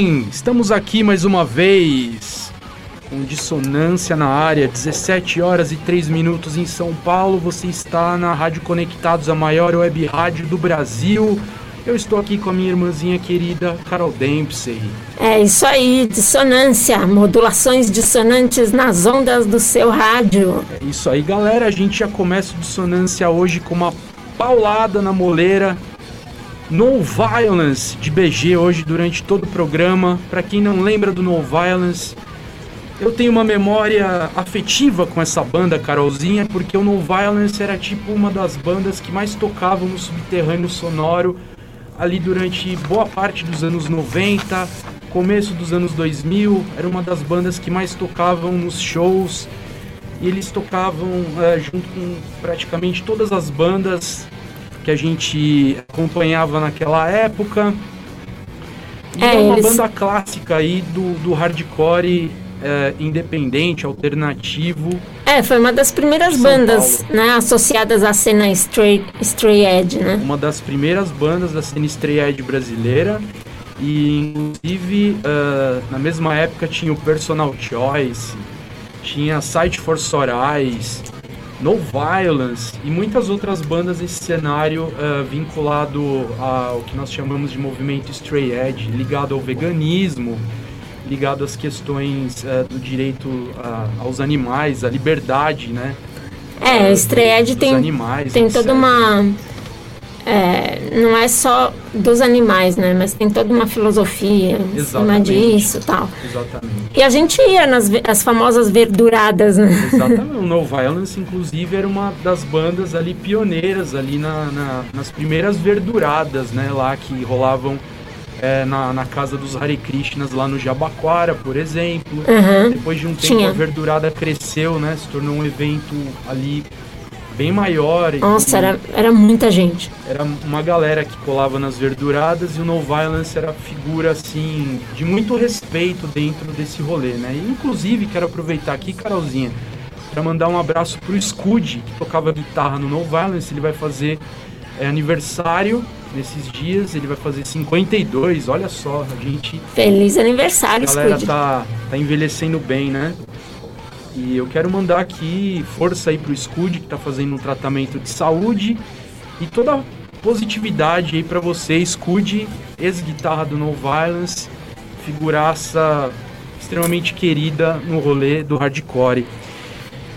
Sim, estamos aqui mais uma vez com dissonância na área, 17 horas e 3 minutos em São Paulo. Você está na Rádio Conectados, a maior web rádio do Brasil. Eu estou aqui com a minha irmãzinha querida Carol Dempsey. É isso aí, dissonância, modulações dissonantes nas ondas do seu rádio. É isso aí, galera. A gente já começa o dissonância hoje com uma paulada na moleira. No Violence de BG hoje durante todo o programa. Para quem não lembra do No Violence, eu tenho uma memória afetiva com essa banda, Carolzinha, porque o No Violence era tipo uma das bandas que mais tocavam no subterrâneo sonoro ali durante boa parte dos anos 90, começo dos anos 2000. Era uma das bandas que mais tocavam nos shows. E eles tocavam é, junto com praticamente todas as bandas que a gente acompanhava naquela época. E é, é uma eles... banda clássica aí do, do hardcore é, independente, alternativo. É, foi uma das primeiras bandas né, associadas à cena Stray, Stray Edge, né? Uma das primeiras bandas da cena Stray Edge brasileira. E inclusive uh, na mesma época tinha o Personal Choice, tinha Sight for Sorais, No Violence e muitas outras bandas nesse cenário uh, vinculado ao que nós chamamos de movimento Stray Edge, ligado ao veganismo, ligado às questões uh, do direito uh, aos animais, à liberdade, né? É, Stray Edge tem, animais, tem toda uma é, não é só dos animais, né? Mas tem toda uma filosofia em cima disso e tal. Exatamente. E a gente ia nas as famosas verduradas, né? Exatamente. O No Violence, inclusive, era uma das bandas ali pioneiras ali na, na nas primeiras verduradas, né? Lá que rolavam é, na, na casa dos Hare Krishnas lá no Jabaquara, por exemplo. Uhum. Depois de um tempo Tinha. a verdurada cresceu, né? Se tornou um evento ali bem maior. Nossa, era, era muita gente. Era uma galera que colava nas verduradas e o No Violence era figura, assim, de muito respeito dentro desse rolê, né? E, inclusive, quero aproveitar aqui, Carolzinha, para mandar um abraço pro Scud, que tocava guitarra no No Violence. Ele vai fazer é, aniversário nesses dias, ele vai fazer 52, olha só, a gente... Feliz aniversário, A galera tá, tá envelhecendo bem, né? E eu quero mandar aqui força aí pro Scud, que tá fazendo um tratamento de saúde. E toda a positividade aí para você, Scud, ex-guitarra do No Violence, figuraça extremamente querida no rolê do hardcore.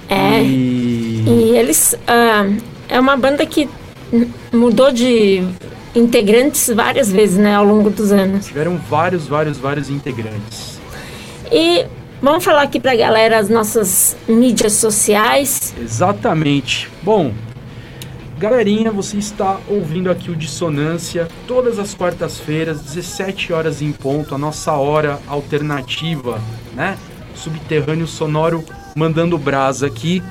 É, e, e eles... Uh, é uma banda que mudou de integrantes várias vezes, né, ao longo dos anos. Tiveram vários, vários, vários integrantes. E Vamos falar aqui pra galera as nossas mídias sociais. Exatamente. Bom, galerinha, você está ouvindo aqui o Dissonância todas as quartas-feiras, 17 horas em ponto, a nossa hora alternativa, né? Subterrâneo sonoro mandando brasa aqui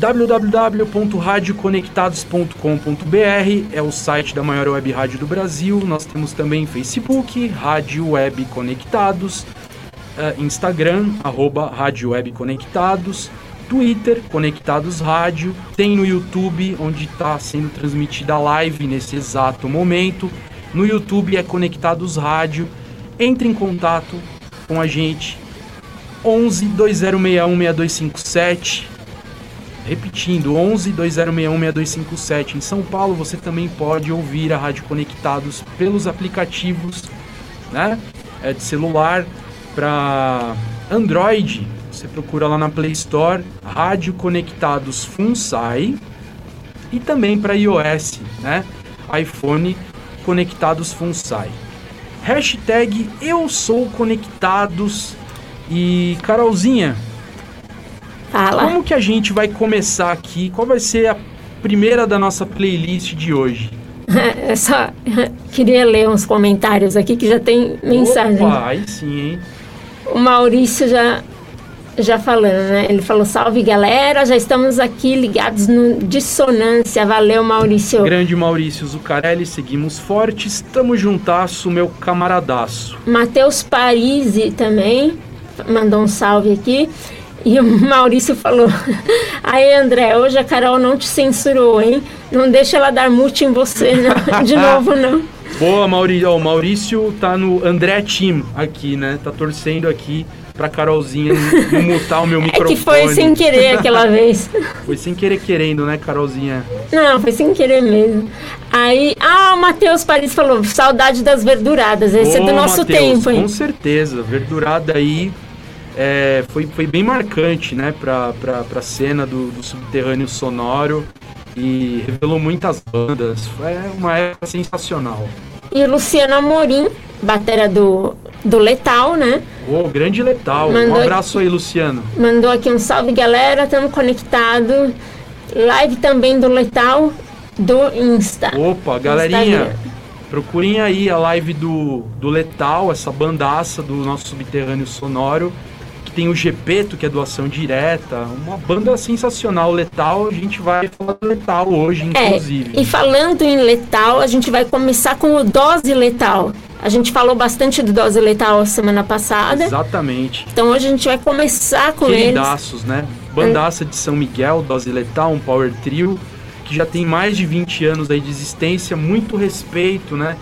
www.radioconectados.com.br é o site da maior web rádio do Brasil. Nós temos também Facebook, Rádio Web Conectados, uh, Instagram, arroba Rádio Web Conectados, Twitter, Conectados Rádio, tem no YouTube, onde está sendo transmitida a live nesse exato momento. No YouTube é Conectados Rádio. Entre em contato com a gente. 11 2061 6257. Repetindo, 11 2061 6257. Em São Paulo você também pode ouvir a Rádio Conectados pelos aplicativos né, é de celular para Android, você procura lá na Play Store Rádio Conectados Funsai e também para iOS, né? iPhone Conectados Funsai. Hashtag Eu Sou Conectados e Carolzinha. Fala. Como que a gente vai começar aqui? Qual vai ser a primeira da nossa playlist de hoje? Eu só queria ler uns comentários aqui que já tem mensagem. Opa, aí sim, hein? O Maurício já já falando, né? Ele falou: salve galera, já estamos aqui ligados no Dissonância. Valeu, Maurício. Grande Maurício Zucarelli, seguimos fortes, estamos juntasso, meu camaradaço. Matheus Parisi também mandou um salve aqui. E o Maurício falou: Aí, André, hoje a Carol não te censurou, hein? Não deixa ela dar mute em você, não. De novo, não. Boa, Maurício. O Maurício tá no André Team aqui, né? Tá torcendo aqui pra Carolzinha não mutar o meu microfone. É que foi sem querer aquela vez. foi sem querer querendo, né, Carolzinha? Não, foi sem querer mesmo. Aí, ah, o Matheus Paris falou, saudade das verduradas. Esse Ô, é do nosso Mateus, tempo, hein? Com certeza, verdurada aí é, foi, foi bem marcante, né, pra, pra, pra cena do, do subterrâneo sonoro e revelou muitas bandas. Foi uma época sensacional. E Luciano Amorim, batera do, do Letal, né? Ô, oh, grande Letal. Mandou um abraço aqui, aí, Luciano. Mandou aqui um salve, galera. Estamos conectados. Live também do Letal do Insta. Opa, galerinha. Procurem aí a live do, do Letal, essa bandaça do nosso subterrâneo sonoro que tem o Gepeto, que é doação direta, uma banda sensacional, Letal, a gente vai falar do Letal hoje, é, inclusive. É, e falando em Letal, a gente vai começar com o Dose Letal. A gente falou bastante do Dose Letal semana passada. Exatamente. Então hoje a gente vai começar com Queridaços, eles. né? Bandaça de São Miguel, Dose Letal, um power trio, que já tem mais de 20 anos aí de existência, muito respeito, né?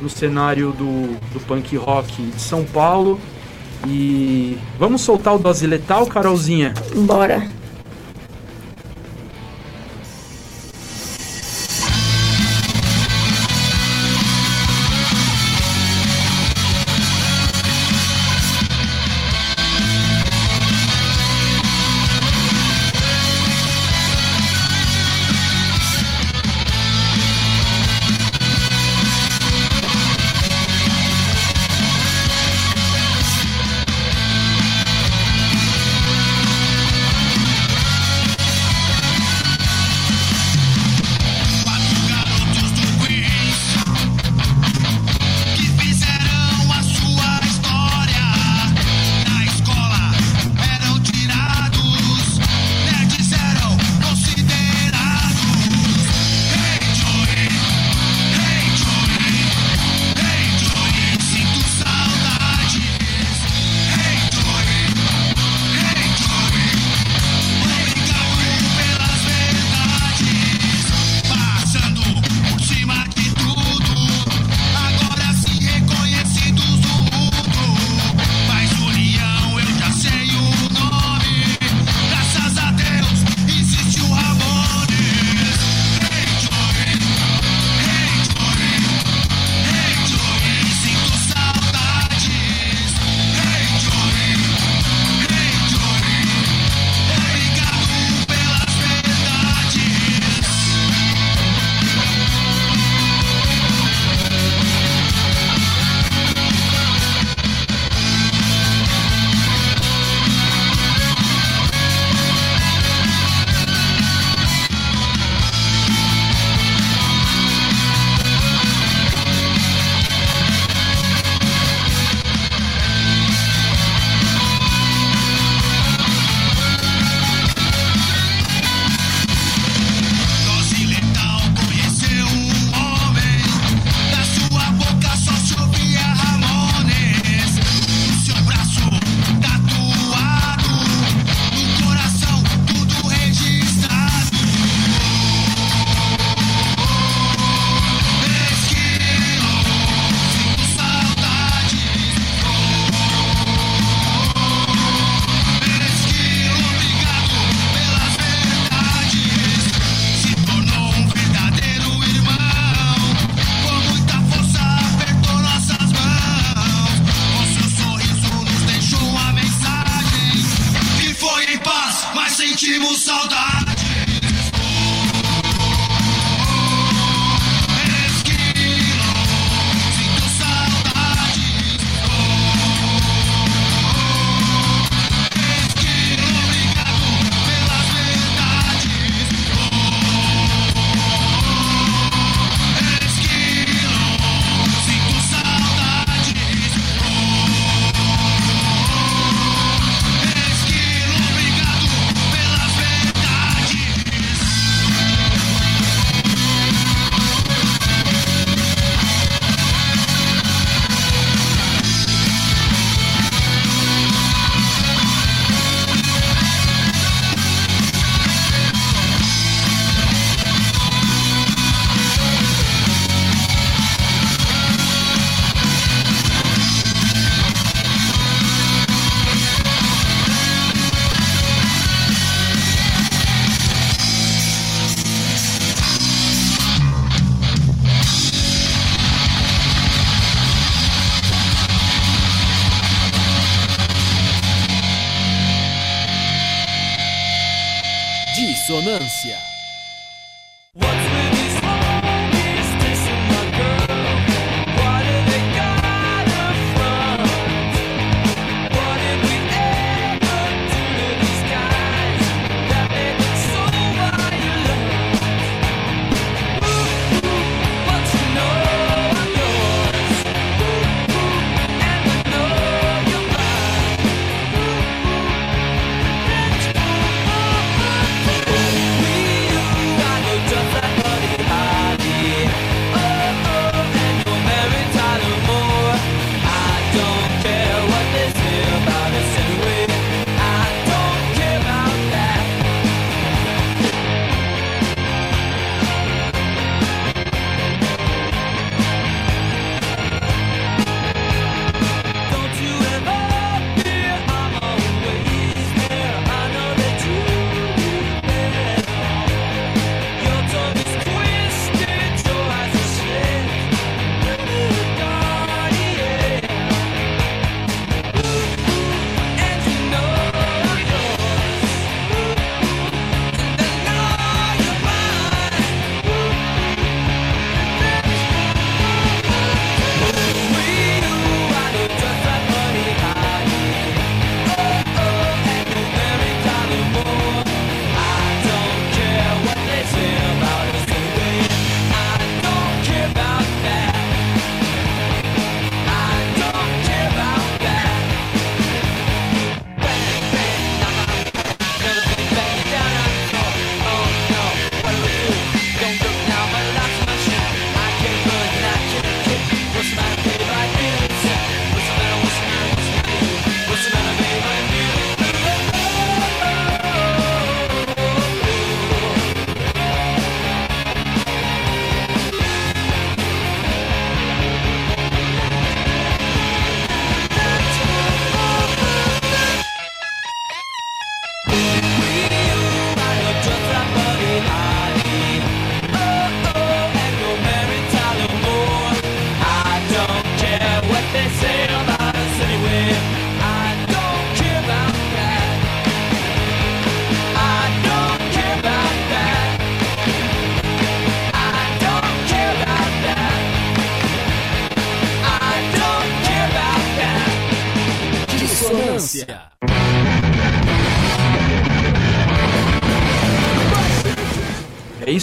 No cenário do, do punk rock de São Paulo e vamos soltar o dose letal, Carolzinha? Bora.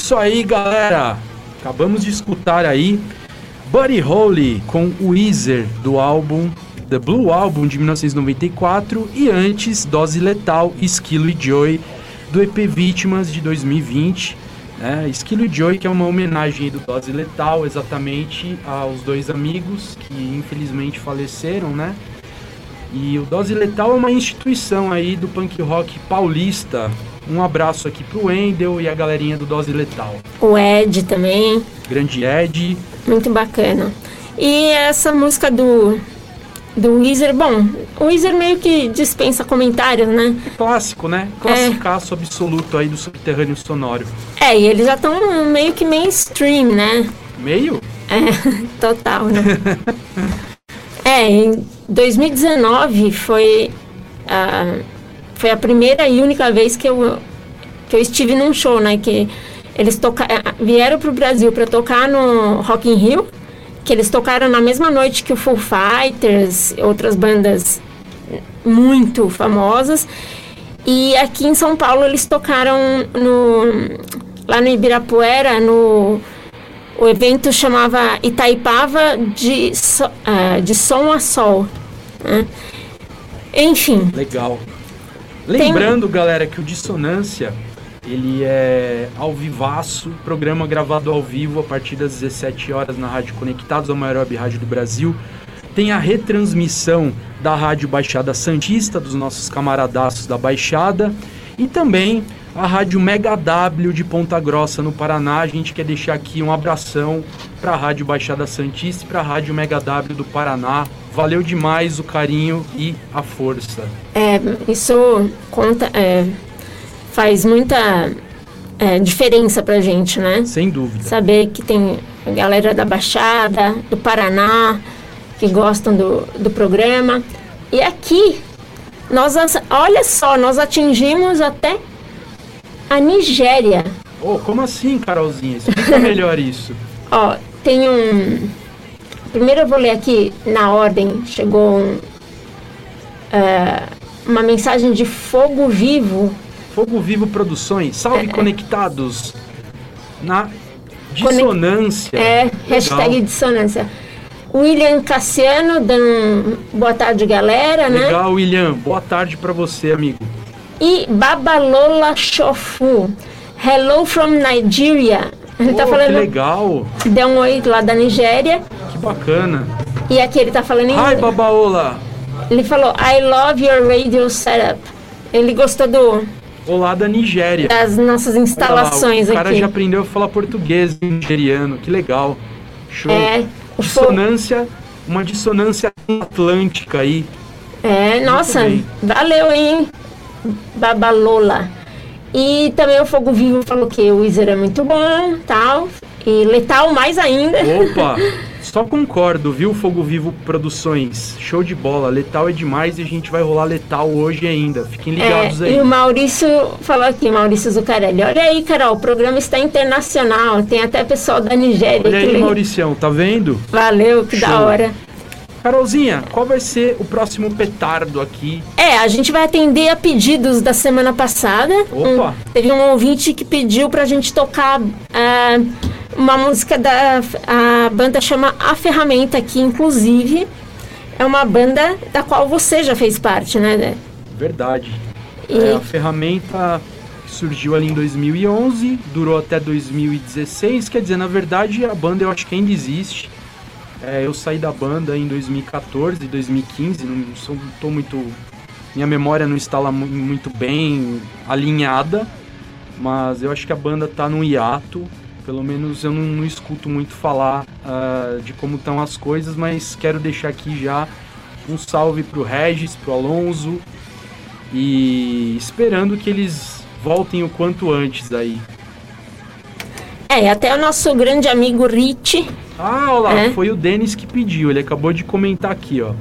Isso aí, galera. Acabamos de escutar aí Buddy Holly com Weezer do álbum The Blue Album de 1994 e antes Dose Letal, Esquilo e Joy do EP Vítimas de 2020. Né? Esquilo e Joy que é uma homenagem do Dose Letal exatamente aos dois amigos que infelizmente faleceram, né? E o Dose Letal é uma instituição aí do punk rock paulista. Um abraço aqui pro Wendel e a galerinha do Dose Letal. O Ed também. Grande Ed. Muito bacana. E essa música do do Weezer, bom, o Weezer meio que dispensa comentários, né? Clássico, né? Classicaço é. absoluto aí do subterrâneo sonoro. É, e eles já estão meio que mainstream, né? Meio? É, total, né? é, em 2019 foi a, foi a primeira e única vez que eu, que eu estive num show, né? Que eles toca, vieram pro Brasil para tocar no Rock in Rio, que eles tocaram na mesma noite que o Foo Fighters, outras bandas muito famosas. E aqui em São Paulo eles tocaram no lá no Ibirapuera, no o evento chamava Itaipava de, so, uh, de Som a Sol. Né? Enfim. Legal. Lembrando, Tem... galera, que o Dissonância ele é ao vivaço, programa gravado ao vivo a partir das 17 horas na Rádio Conectados, a maior web rádio do Brasil. Tem a retransmissão da Rádio Baixada Santista, dos nossos camaradaços da Baixada. E também a Rádio Mega W de Ponta Grossa, no Paraná. A gente quer deixar aqui um abração para a Rádio Baixada Santista e para a Rádio Mega W do Paraná. Valeu demais o carinho e a força. É, isso conta, é, faz muita é, diferença a gente, né? Sem dúvida. Saber que tem a galera da Baixada, do Paraná, que gostam do, do programa. E aqui, nós, olha só, nós atingimos até a Nigéria. Oh, como assim, Carolzinha? Explica melhor isso. Ó, tem um. Primeiro eu vou ler aqui na ordem. Chegou um, é, uma mensagem de Fogo Vivo. Fogo Vivo Produções. Salve É. conectados. Na dissonância. É, Legal. hashtag dissonância. William Cassiano um boa tarde, galera, né? Legal, William. Boa tarde pra você, amigo. E Babalola Shofu. Hello from Nigeria. Ele tá Pô, que falando, legal. deu um oi lá da Nigéria. Bacana. E aqui ele tá falando em Hi, Babaola. Ele falou, I love your radio setup. Ele gostou do, Olá da Nigéria. das nossas Olha lá, instalações o cara aqui. já aprendeu a falar português nigeriano. Que legal. Show. É, o fo- Dissonância, uma dissonância atlântica aí. É, nossa, bem. valeu, hein? Babalola. E também o Fogo Vivo falou que o Wizard é muito bom, tal. E letal mais ainda. Opa, só concordo, viu, Fogo Vivo Produções? Show de bola, letal é demais e a gente vai rolar letal hoje ainda. Fiquem ligados É, aí. e o Maurício falou aqui, Maurício Zucarelli. Olha aí, Carol, o programa está internacional. Tem até pessoal da Nigéria. Olha aí. Mauricião, tá vendo? Valeu, que da Show. hora. Carolzinha, qual vai ser o próximo petardo aqui? É, a gente vai atender a pedidos da semana passada. Opa. Um- teve um ouvinte que pediu pra gente tocar ah, uma música da a banda chama A Ferramenta, que inclusive é uma banda da qual você já fez parte, né? Verdade. E- É, a ferramenta surgiu ali em 2011, durou até 2016. Quer dizer, na verdade, a banda eu acho que ainda existe. É, eu saí da banda em 2014, 2015. Não sou, tô muito. Minha memória não está lá mu- muito bem alinhada. Mas eu acho que a banda tá num hiato. Pelo menos eu não, não escuto muito falar ah, de como estão as coisas, mas quero deixar aqui já um salve pro Regis, pro Alonso, e esperando que eles voltem o quanto antes aí. É, até o nosso grande amigo Rich. Ah, olha lá, É? foi o Denis que pediu, ele acabou de comentar aqui, ó.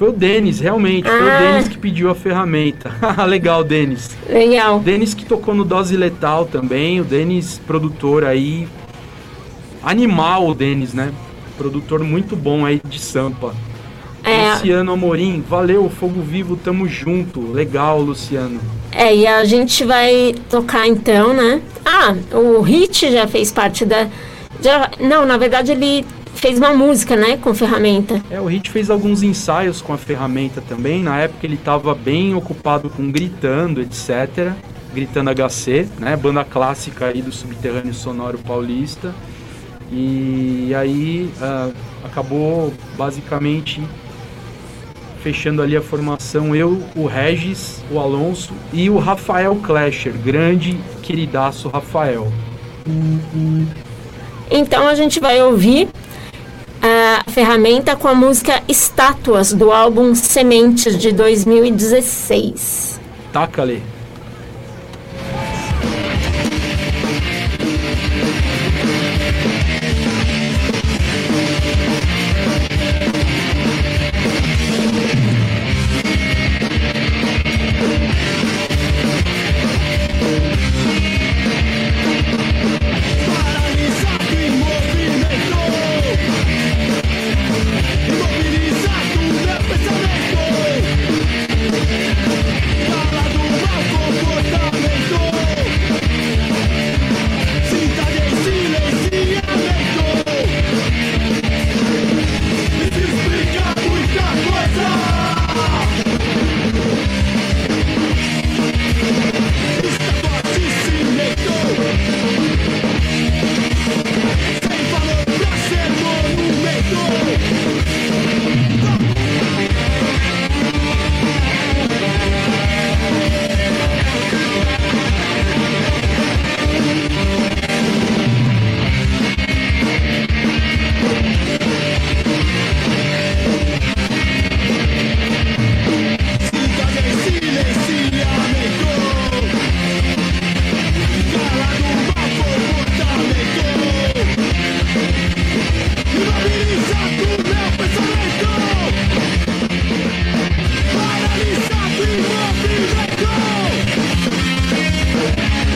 Foi o Denis, realmente, foi o Ah. Denis que pediu a ferramenta. Legal, Denis. Legal. Denis que tocou no Dose Letal também, o Denis, produtor aí. Animal, o Denis, né? Produtor muito bom aí de Sampa. É, Luciano Amorim, valeu, Fogo Vivo, tamo junto. Legal, Luciano. é, e a gente vai tocar então, né? Ah, o Rich já fez parte da. já- não, na verdade ele fez uma música, né? Com ferramenta. É, o Hit fez alguns ensaios com a ferramenta também. Na época ele estava bem ocupado com Gritando, etc. Gritando HC, né? Banda clássica aí do subterrâneo sonoro paulista. E aí ah, acabou basicamente fechando ali a formação eu, o Regis, o Alonso e o Rafael Clasher, grande queridaço Rafael. Então a gente vai ouvir ferramenta com a música Estátuas do álbum Sementes de 2016. Taca-lhe. Paralisado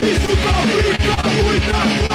Mismo fabrica una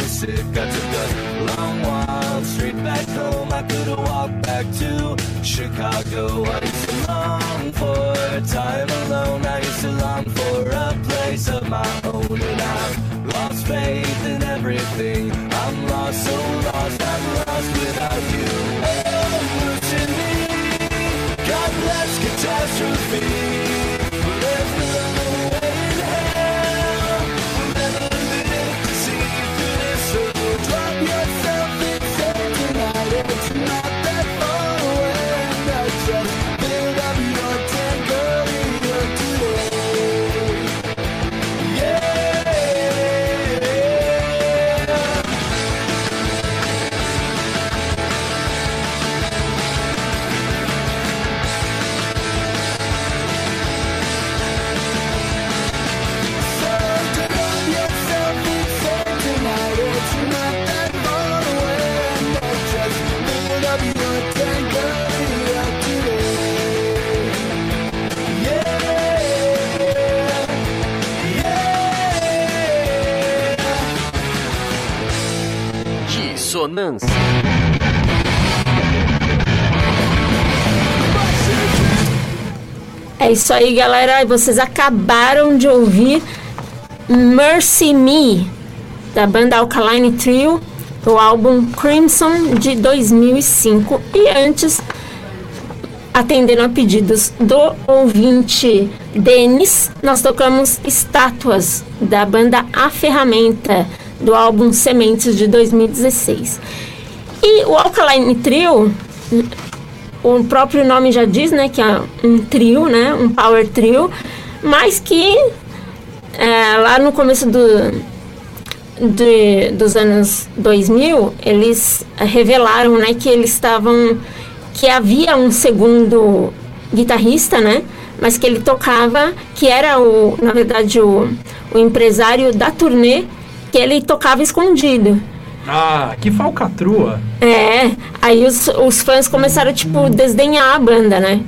so sick. I took a long while street back home. I could have walked back to Chicago. I used to long for time alone. I used to long for a place of my own. And I've lost faith in everything. É isso aí, galera. Vocês acabaram de ouvir Mercy Me, da banda Alkaline Trio, do álbum Crimson de 2005. E antes, atendendo a pedidos do ouvinte Denis, nós tocamos Estátuas, da banda A Ferramenta, do álbum Sementes de 2016. E o Alkaline Trio o próprio nome já diz, né, que é um trio, né, um power trio, mas que é, lá no começo do, de, dos anos 2000, eles revelaram, né, que eles estavam, que havia um segundo guitarrista, né, mas que ele tocava, que era o, na verdade, o, o empresário da turnê, que ele tocava escondido. Ah, que falcatrua. É, aí os, os fãs começaram, tipo, desdenhar a banda, né?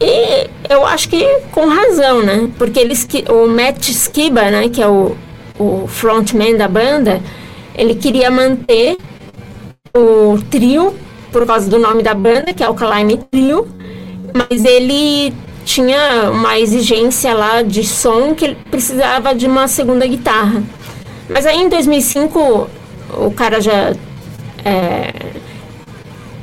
E eu acho que com razão, né? Porque eles que o Matt Skiba, né, que é o, o frontman da banda, ele queria manter o trio por causa do nome da banda, que é o Alkaline Trio, mas ele tinha uma exigência lá de som que ele precisava de uma segunda guitarra. Mas aí em 2005 o cara já é,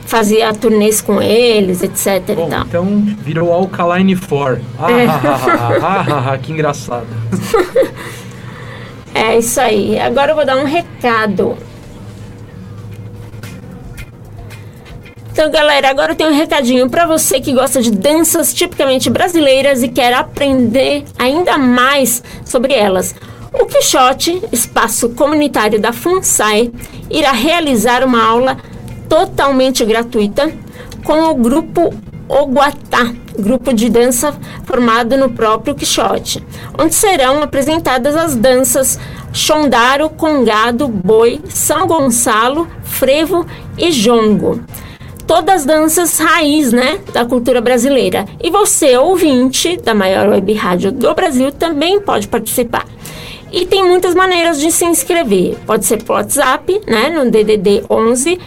fazia turnês com eles, etc Bom, então virou Alkaline 4. Ah, É. ah, ah, ah, que engraçado. É isso aí. Agora eu vou dar um recado. Então, galera, agora eu tenho um recadinho para você que gosta de danças tipicamente brasileiras e quer aprender ainda mais sobre elas. O Quixote, espaço comunitário da FUNSAI, irá realizar uma aula totalmente gratuita com o grupo Oguatá, grupo de dança formado no próprio Quixote, onde serão apresentadas as danças Chondaro, Congado, Boi, São Gonçalo, Frevo e Jongo. Todas danças raiz, né, da cultura brasileira. E você, ouvinte da maior web rádio do Brasil, também pode participar. E tem muitas maneiras de se inscrever. Pode ser por WhatsApp, né, no DDD 11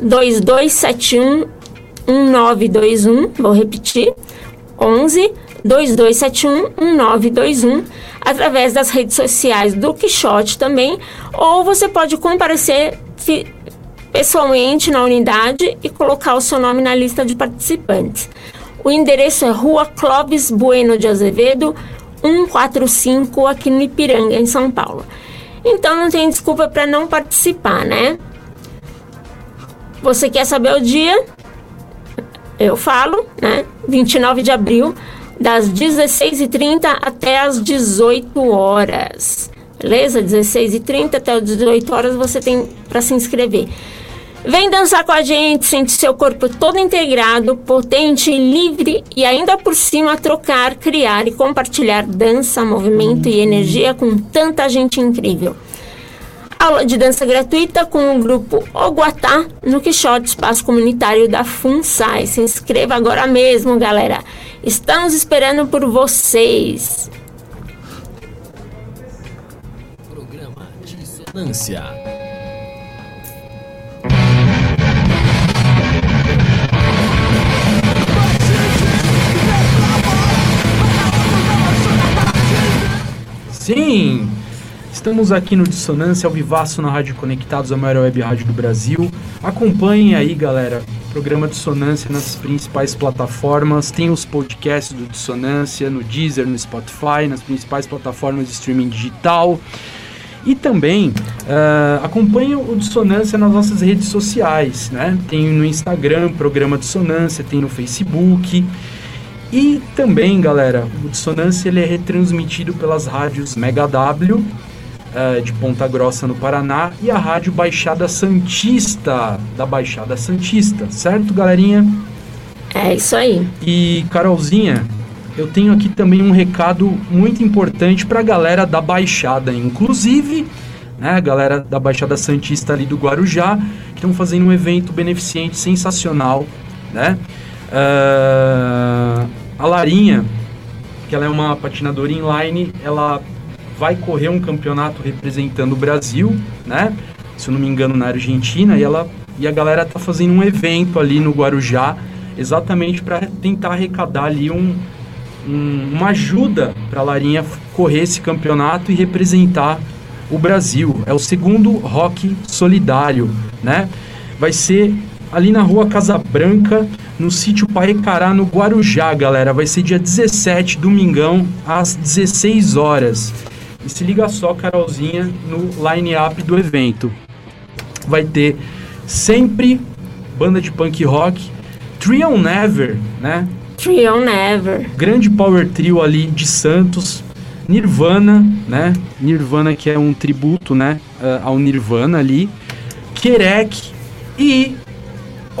2271 1921, vou repetir, 11 2271 1921, através das redes sociais do Quixote também, ou você pode comparecer pessoalmente na unidade e colocar o seu nome na lista de participantes. O endereço é Rua Clóvis Bueno de Azevedo, 145, aqui no Ipiranga, em São Paulo. Então não tem desculpa para não participar, né? Você quer saber o dia? Eu falo, né? 29 de abril, das 16h30 até as 18 horas. Beleza? 16h30 até as 18 horas você tem para se inscrever. Vem dançar com a gente, sente seu corpo todo integrado, potente, livre e ainda por cima trocar, criar e compartilhar dança, movimento e energia com tanta gente incrível. Aula de dança gratuita com o grupo Oguatá no Quixote Espaço Comunitário da FUNSAI. Se inscreva agora mesmo, galera. Estamos esperando por vocês. Programa Dissonância. Sim! Estamos aqui no Dissonância ao vivaço na Rádio Conectados, a maior web rádio do Brasil. Acompanhem aí, galera, o programa Dissonância nas principais plataformas. Tem os podcasts do Dissonância no Deezer, no Spotify, nas principais plataformas de streaming digital. E também ah, acompanhe o Dissonância nas nossas redes sociais, né? Tem no Instagram, programa Dissonância, tem no Facebook. E também, galera, o Dissonância ele é retransmitido pelas rádios Mega W, eh, de Ponta Grossa, no Paraná, e a rádio Baixada Santista, da Baixada Santista, certo, galerinha? É isso aí. E, Carolzinha, eu tenho aqui também um recado muito importante pra galera da Baixada, inclusive, né, a galera da Baixada Santista ali do Guarujá, que estão fazendo um evento beneficente sensacional, né? Ah, a Larinha, que ela é uma patinadora inline, ela vai correr um campeonato representando o Brasil, né? Se eu não me engano, na Argentina, e ela e a galera tá fazendo um evento ali no Guarujá, exatamente para tentar arrecadar ali um, um- uma ajuda para a Larinha correr esse campeonato e representar o Brasil. É o segundo rock solidário, né? Vai ser ali na rua Casa Branca, no sítio Paecará, no Guarujá, galera. Vai ser dia 17, domingão, às 16 horas. E se liga só, Carolzinha, no line-up do evento. Vai ter sempre banda de punk rock, Trion Never, né? Trio Never. grande power trio ali de Santos, Nirvana, né? Nirvana que é um tributo, né, eh, ao Nirvana ali, Kerek e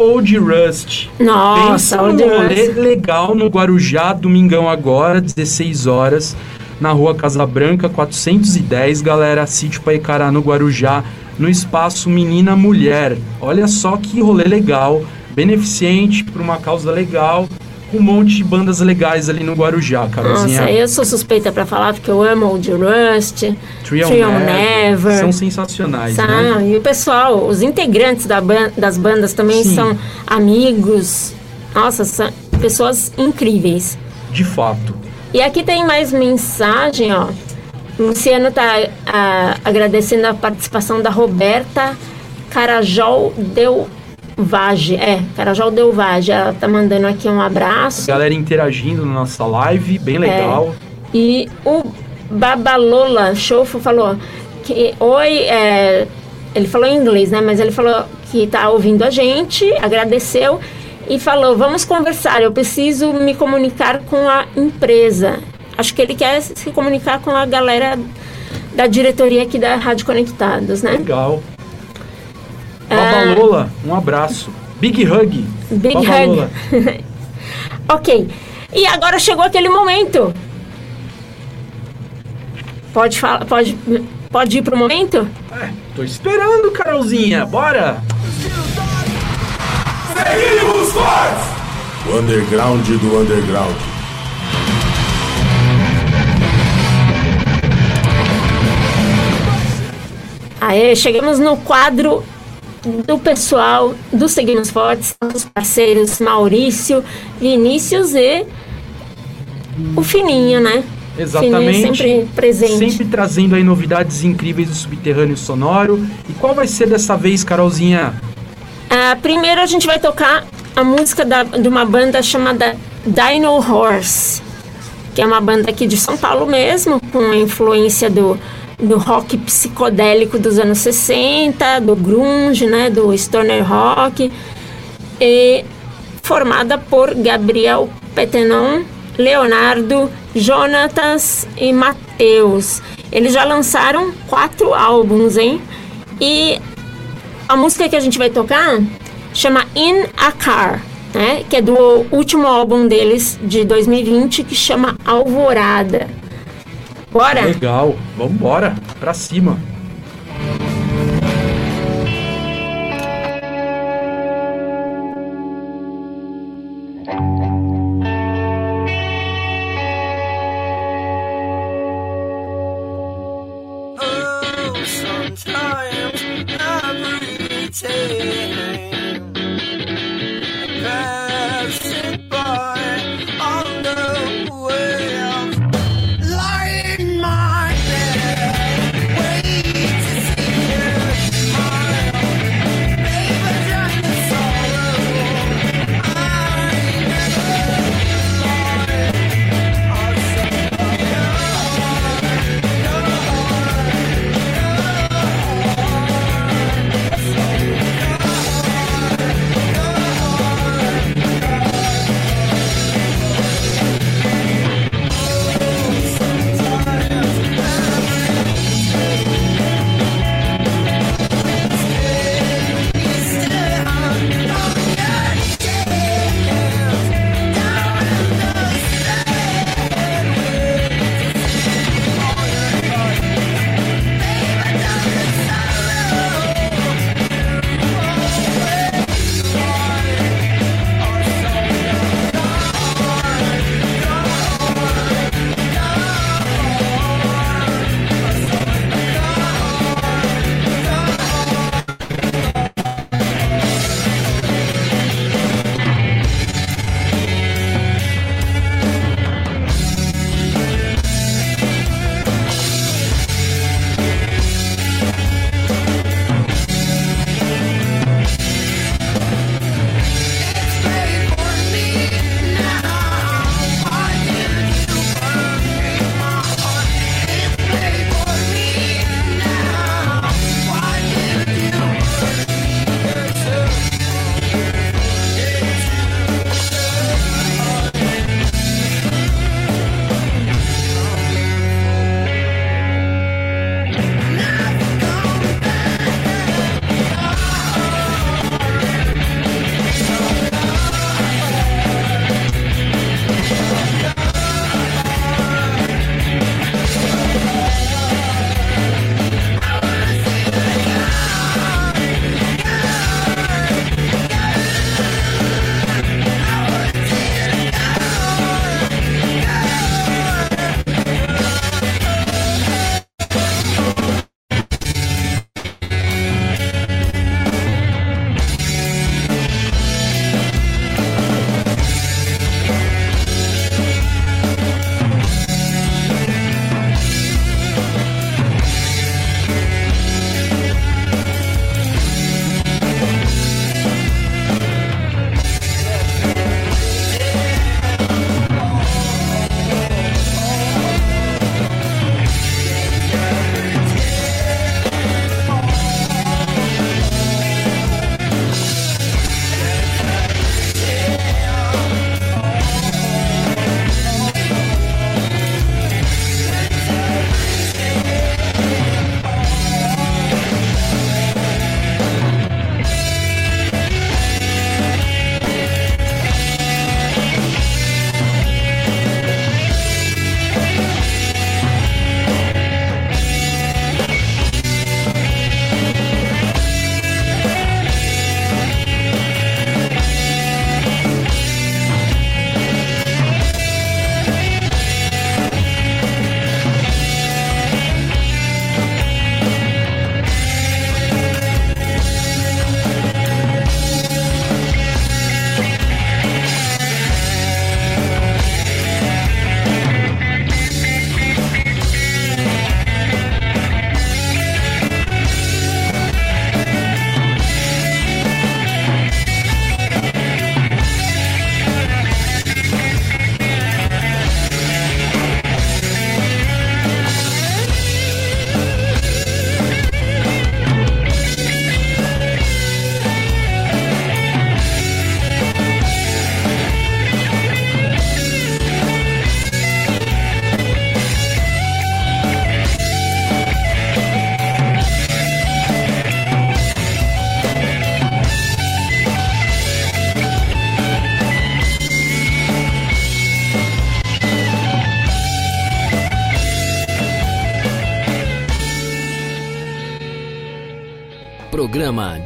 Old Rust. Nossa, Pensa Old num rolê Rust. legal no Guarujá, domingão agora, 16 horas, na rua Casa Branca, 410, galera, sítio Paicará no Guarujá, no espaço Menina Mulher. Olha só que rolê legal, beneficente para uma causa legal, com um monte de bandas legais ali no Guarujá, Carolzinha. Nossa, eu sou suspeita pra falar porque eu amo Old Rust, Trial Trial Never, Never. São sensacionais, né? São, e o pessoal, os integrantes da ban- das bandas também Sim. são amigos. Nossa, são pessoas incríveis. De fato. E aqui tem mais mensagem, ó. O Luciano tá ah, agradecendo a participação da Roberta Carajol Del Vage. É, Carajol Del Vage. Ela tá mandando aqui um abraço. Galera interagindo na nossa live, bem É. legal. E o Babalola Chofo falou que oi, é, ele falou em inglês, né? Mas ele falou que tá ouvindo a gente, agradeceu e falou: vamos conversar. Eu preciso me comunicar com a empresa. Acho que ele quer se comunicar com a galera da diretoria aqui da Rádio Conectados, né? Legal. Ah. Babalola, um abraço. Big hug. Big Babalola. hug. ok. E agora chegou aquele momento. Pode falar, pode, pode ir pro momento? É, tô esperando, Carolzinha. Bora! Seguimos fortes! O underground do underground. Aí chegamos no quadro do pessoal do Seguimos Fortes, os parceiros Maurício, Vinícius e o Fininho, né? Exatamente. Fininho sempre presente. Sempre trazendo aí novidades incríveis do subterrâneo sonoro. E qual vai ser dessa vez, Carolzinha? Ah, primeiro a gente vai tocar a música da- de uma banda chamada Dino Horse, que é uma banda aqui de São Paulo mesmo, com a influência do, do rock psicodélico dos anos 60, do grunge, né, do stoner rock, e formada por Gabriel Petenon, Leonardo, Jonatas e Matheus. Eles já lançaram quatro álbuns, hein? E a música que a gente vai tocar chama In a Car, né? Que é do último álbum deles de 2020 que chama Alvorada. Bora? Legal, vambora, pra cima.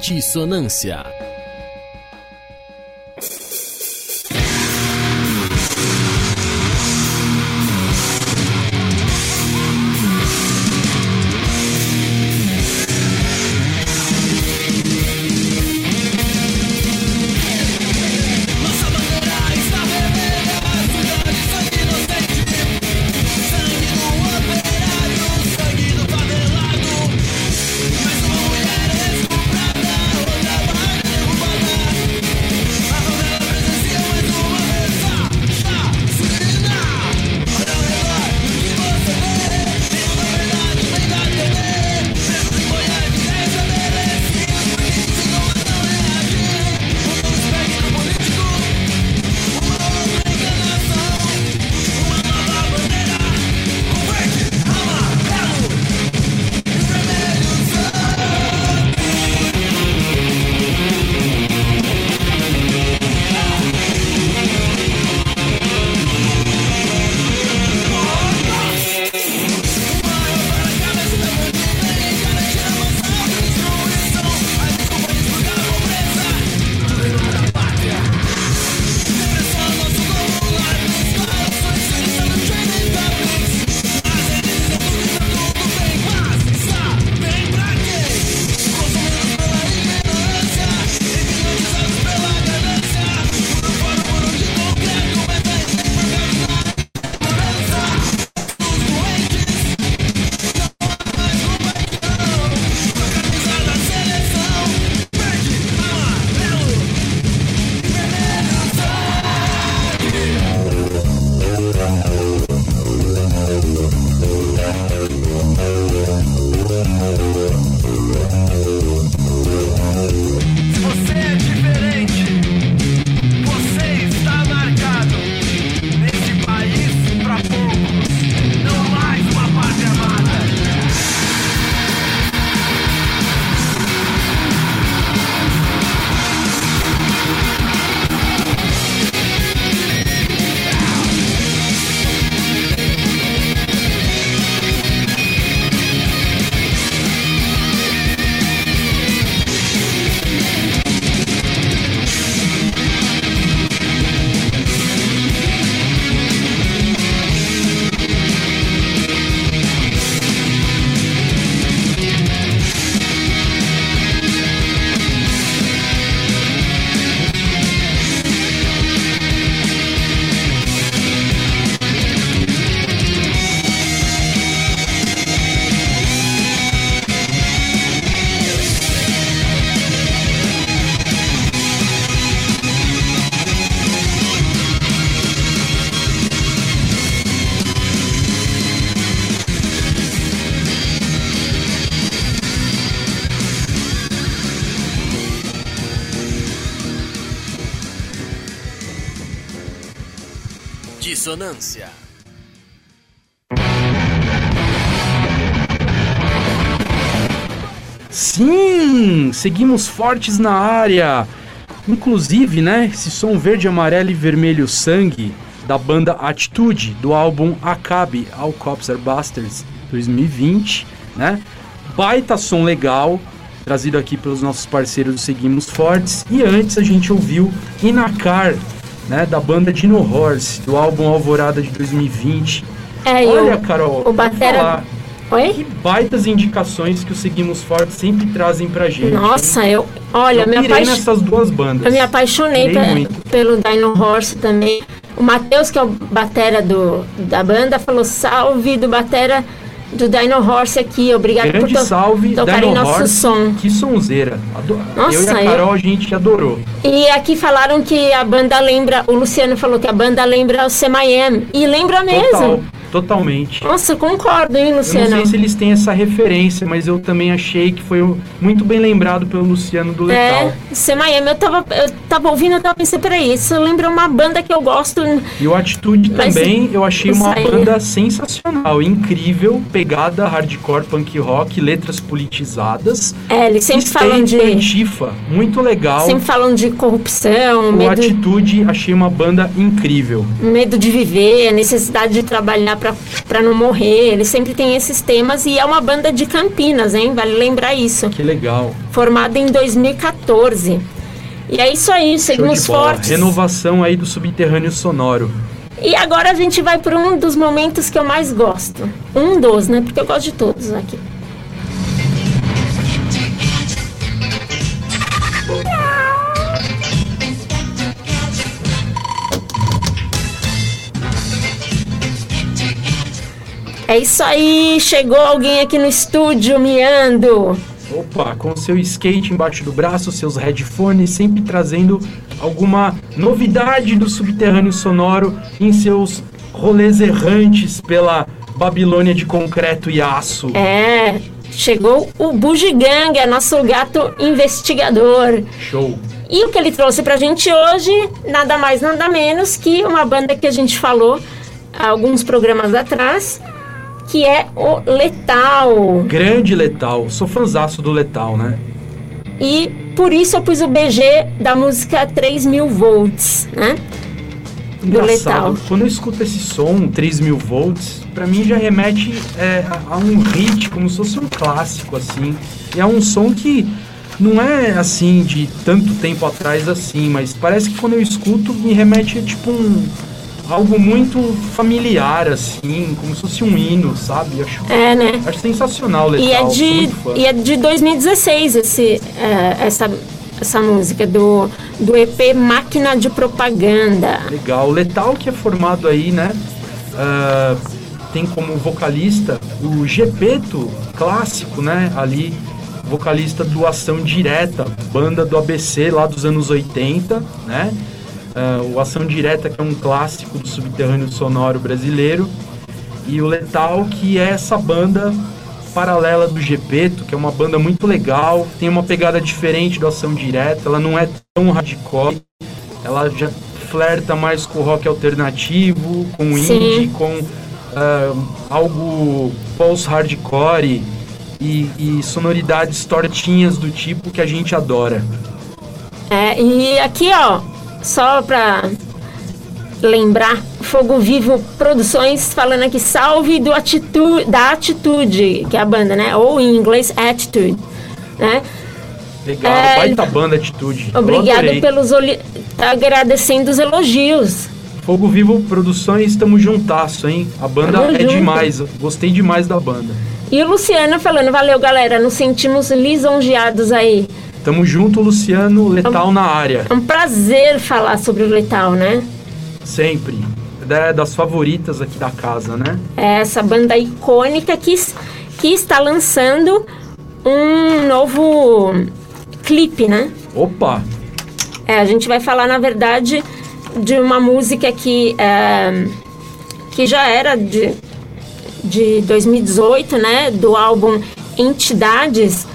Dissonância. Dissonância. Sim, seguimos fortes na área. Inclusive, né, esse som verde, amarelo e vermelho sangue da banda Atitude, do álbum Acabe, All Cops Are Bastards, 2020, né? Baita som legal, trazido aqui pelos nossos parceiros do Seguimos Fortes. E antes a gente ouviu Inacar, né, da banda Dino Horse, do álbum Alvorada de 2020. É, Olha, o, Carol, o batera- falar, que Oi? baitas indicações que o Seguimos Fortes sempre trazem pra gente. hein? Nossa, eu. Olha, eu me apaixonei. nessas duas bandas. Eu me apaixonei muito. pelo Dino Horse também. O Matheus, que é o batera do, da banda, falou salve do batera do Dino Horse aqui. Obrigado por Grande to salve, tocarem Dino nosso Horse. som. Que sonzeira. Nossa, eu e a eu- Carol, a gente adorou. E aqui falaram que a banda lembra, o Luciano falou que a banda lembra o CMM. E lembra mesmo. Total, totalmente. Nossa, concordo, hein, Eu não Luciano? sei se eles têm essa referência, mas eu também achei que foi muito bem lembrado pelo Luciano do Letal. É, CMM, eu tava, eu tava ouvindo, eu tava pensando, peraí, isso lembra uma banda que eu gosto. E o Atitude Mas também, eu achei uma aí- banda sensacional, incrível, pegada hardcore, punk rock, letras politizadas. É, eles sempre falam de. Antifa, muito legal. Sempre falam de corrupção, O medo, Atitude, achei uma banda incrível. medo de viver, necessidade de trabalhar pra, pra não morrer. Eles sempre têm esses temas e é uma banda de Campinas, hein? Vale lembrar isso. Que legal. Formada em 2014. E é isso aí, seguimos fortes. Renovação aí do subterrâneo sonoro. E agora a gente vai para um dos momentos que eu mais gosto. Um dos, né? Porque eu gosto de todos aqui. É isso aí, chegou alguém aqui no estúdio miando. Opa, com seu skate embaixo do braço, seus headphones, sempre trazendo alguma novidade do subterrâneo sonoro em seus rolês errantes pela Babilônia de concreto e aço. É, chegou o Bugiganga, é nosso gato investigador. Show. E o que ele trouxe pra gente hoje, nada mais, nada menos que uma banda que a gente falou alguns programas atrás, que é o Letal. Grande Letal. Sou fanzaço do Letal, né? E por isso eu pus o BG da música 3000 volts, né? Do Engraçado. Letal. Quando eu escuto esse som, 3000 volts, pra mim já remete é, a- a um hit, como se fosse um clássico, assim. E é um som que não é assim de tanto tempo atrás assim, mas parece que quando eu escuto me remete a tipo um. Algo muito familiar, assim, como se fosse um hino, sabe? Acho, É, né? acho sensacional, Letal. E é de, e é de 2016 esse, é, essa, essa música, do, do EP Máquina de Propaganda. Legal. Letal que é formado aí, né? ah, tem como vocalista o Gepeto, clássico, né? Ali, vocalista do Ação Direta, banda do ABC lá dos anos 80, né? Ah, o Ação Direta que é um clássico do subterrâneo sonoro brasileiro. E o Letal que é essa banda paralela do Gepeto, que é uma banda muito legal, tem uma pegada diferente do Ação Direta, ela não é tão hardcore, ela já flerta mais com o rock alternativo, com o indie, com ah, algo post-hardcore e, e sonoridades tortinhas do tipo que a gente adora. É, e aqui, ó, só pra lembrar, Fogo Vivo Produções falando aqui, salve do atitu da Atitude, que é a banda, né? Ou em inglês, Attitude, né? Legal, É, baita banda atitude. Obrigado pelos... Tá agradecendo os elogios. Fogo Vivo Produções, estamos juntasso, hein? A banda Tamo é junto. demais, gostei demais da banda. E o Luciano falando, valeu galera, nos sentimos lisonjeados aí. Tamo junto, Luciano, Letal na área, É um prazer falar sobre o Letal, né? sempre. É das favoritas aqui da casa, né? É essa banda icônica que, que está lançando um novo clipe, né? Opa, É, a gente vai falar, na verdade, de uma música que, é, que já era de, de 2018, né? Do álbum Entidades,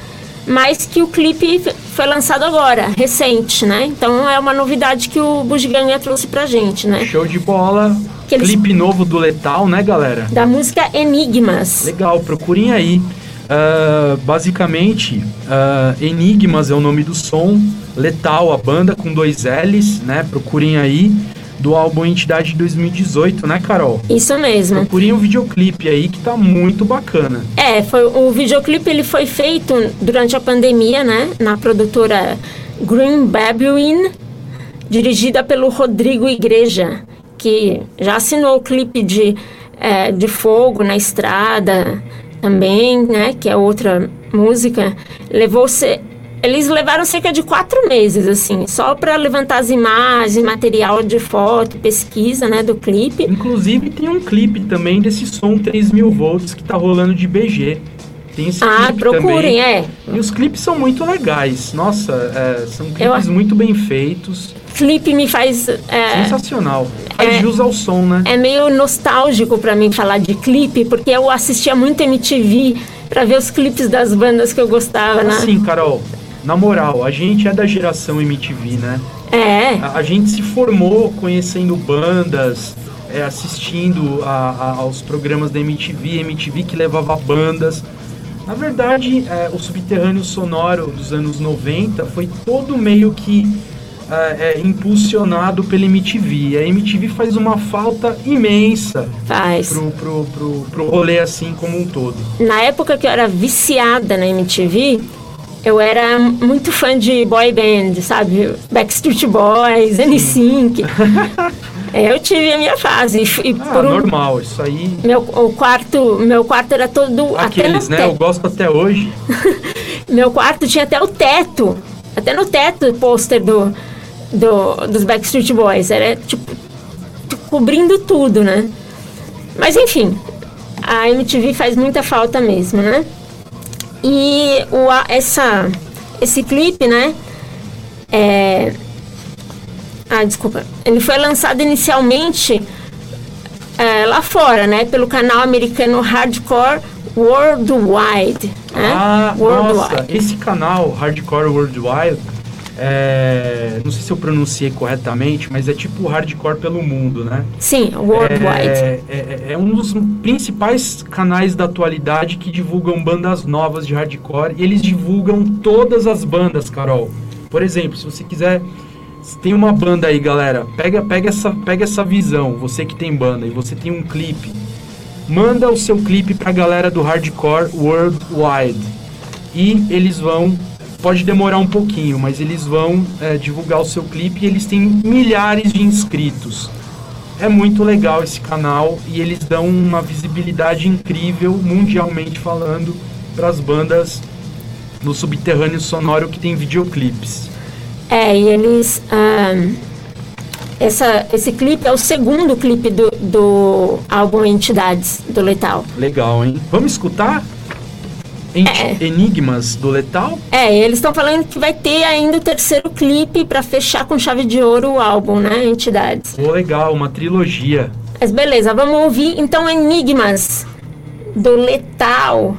mas que o clipe foi lançado agora, recente, né? Então é uma novidade que o Bugiganga trouxe pra gente, né? show de bola. Que eles- Clipe novo do Letal, né, galera? Da música Enigmas. Legal, procurem aí. Ah, basicamente, ah, Enigmas é o nome do som, Letal, a banda com dois L's, né? Procurem aí, do álbum Entidade de 2018, né, Carol? Isso mesmo. Procurem o videoclipe aí que tá muito bacana. É, foi, o videoclipe ele foi feito durante a pandemia, né? Na produtora Green Babylon, dirigida pelo Rodrigo Igreja, que já assinou o clipe de, é, de Fogo na Estrada também, né? Que é outra música. Levou se eles levaram cerca de quatro meses, assim, só para levantar as imagens, material de foto, pesquisa, né, do clipe. Inclusive tem um clipe também desse som 3000 volts que tá rolando de BG. Tem esse Ah, clipe procurem, também. é. E os clipes são muito legais. Nossa, é, são clipes Eu- muito bem feitos. Clipe me faz é, Sensacional. Faz é- jus ao som, né? É meio nostálgico pra mim falar de clipe, porque eu assistia muito MTV pra ver os clipes das bandas que eu gostava, né? Assim, Carol, na moral, a gente é da geração MTV, né? É, A, a gente se formou conhecendo bandas, é, assistindo a- a- aos programas da MTV, MTV que levava bandas. Na verdade, é, o subterrâneo sonoro dos anos 90 foi todo meio que é, é impulsionado pela MTV. A MTV faz uma falta imensa Faz. pro, pro, pro, pro rolê assim como um todo. Na época que eu era viciada na MTV, eu era muito fã de boy band, sabe? Backstreet Boys, NSYNC. É, eu tive a minha fase. E Ah, um, normal, isso aí. meu, o quarto, meu quarto era todo Aqueles, até né? no Eu gosto até hoje. teto. Meu quarto tinha até o teto. Até no teto o pôster do, do, dos Backstreet Boys. Era tipo cobrindo tudo, né? Mas enfim, a MTV faz muita falta mesmo, né? E o, essa, esse clipe, né? É, ah, desculpa. Ele foi lançado inicialmente é, lá fora, né? Pelo canal americano Hardcore Worldwide. Né? Ah, nossa, esse canal Hardcore Worldwide, é, não sei se eu pronunciei corretamente, mas é tipo hardcore pelo mundo, né? Sim, Worldwide. É, é- é um dos principais canais da atualidade que divulgam bandas novas de hardcore e eles divulgam todas as bandas, Carol. Por exemplo, se você quiser. se Tem uma banda aí, galera. Pega, pega, essa, pega essa visão, você que tem banda e você tem um clipe. Manda o seu clipe pra galera do Hardcore Worldwide. E eles vão. Pode demorar um pouquinho, mas eles vão é, divulgar o seu clipe e eles têm milhares de inscritos. É muito legal esse canal e eles dão uma visibilidade incrível, mundialmente falando, para as bandas no subterrâneo sonoro que tem videoclipes. É, e eles. ahn, essa, esse clipe é o segundo clipe do, do álbum Entidades, do Letal. Legal, hein? Vamos escutar? É. Enigmas do Letal? É, eles estão falando que vai ter ainda o terceiro clipe para fechar com chave de ouro o álbum, né? Entidades. Pô, legal, uma trilogia. Mas beleza, vamos ouvir então Enigmas do Letal.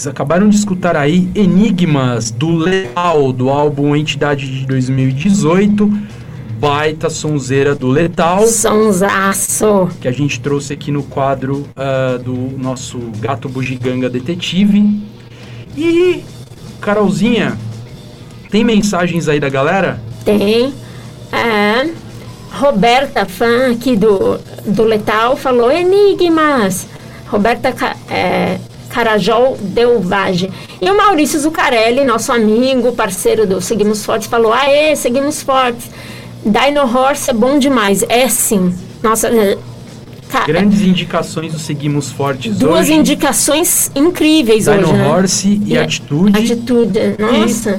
Vocês acabaram de escutar aí Enigmas do Letal, do álbum Entidade de 2018, baita sonzeira do Letal, Sonsaço. que a gente trouxe aqui no quadro ah, do nosso Gato Bugiganga Detetive. E, Carolzinha, tem mensagens aí da galera? Tem. É, Roberta, fã aqui do, do Letal, falou Enigmas. Roberta é, Carajol Delvage. E o Maurício Zucarelli, nosso amigo, parceiro do Seguimos Fortes, falou: Aê, seguimos fortes. Dino Horse é bom demais. É sim. Nossa, é, ca- Grandes indicações do Seguimos Fortes duas hoje. indicações incríveis Dino hoje, né? Horse e, Atitude. Atitude, nossa.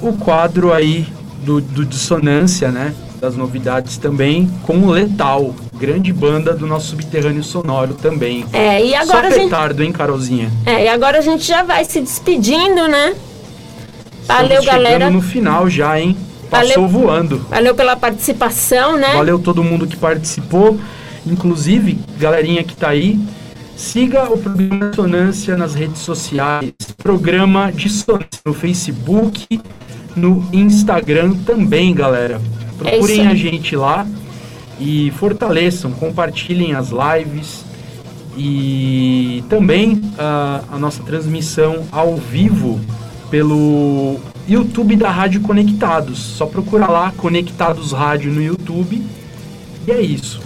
o quadro aí do, do Dissonância, né? Das novidades também, com o Letal, grande banda do nosso subterrâneo sonoro também. É, e agora Só gente. petardo, hein, Carolzinha? É, e agora a gente já vai se despedindo, né? Valeu, Estamos galera. no final já, hein? Passou Valeu. voando. Valeu pela participação, né? Valeu todo mundo que participou, inclusive, galerinha que tá aí. Siga o programa Dissonância nas redes sociais. Programa Dissonância no Facebook, no Instagram também, galera. É Procurem aí. a gente lá e fortaleçam, compartilhem as lives e também ah, a nossa transmissão ao vivo pelo YouTube da Rádio Conectados. Só procura lá Conectados Rádio no YouTube. E é isso.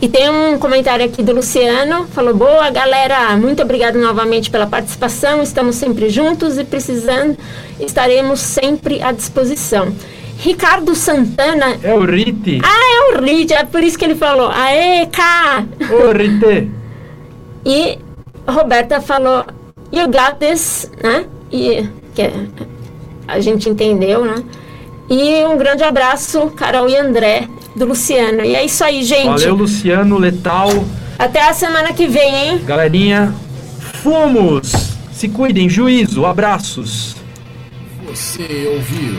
E tem um comentário aqui do Luciano, falou, boa galera, muito obrigado novamente pela participação, estamos sempre juntos e precisando, estaremos sempre à disposição. Ricardo Santana, É o Rite. ah, é o Reed, é por isso que ele falou, aê, cá! Ô, Rite. E Roberta falou, you got this, né? E que a gente entendeu, né? E um grande abraço, Carol e André, do Luciano. E é isso aí, gente. Valeu, Luciano Letal. Até a semana que vem, hein? Galerinha, fomos! Se cuidem, juízo, abraços. Você ouviu?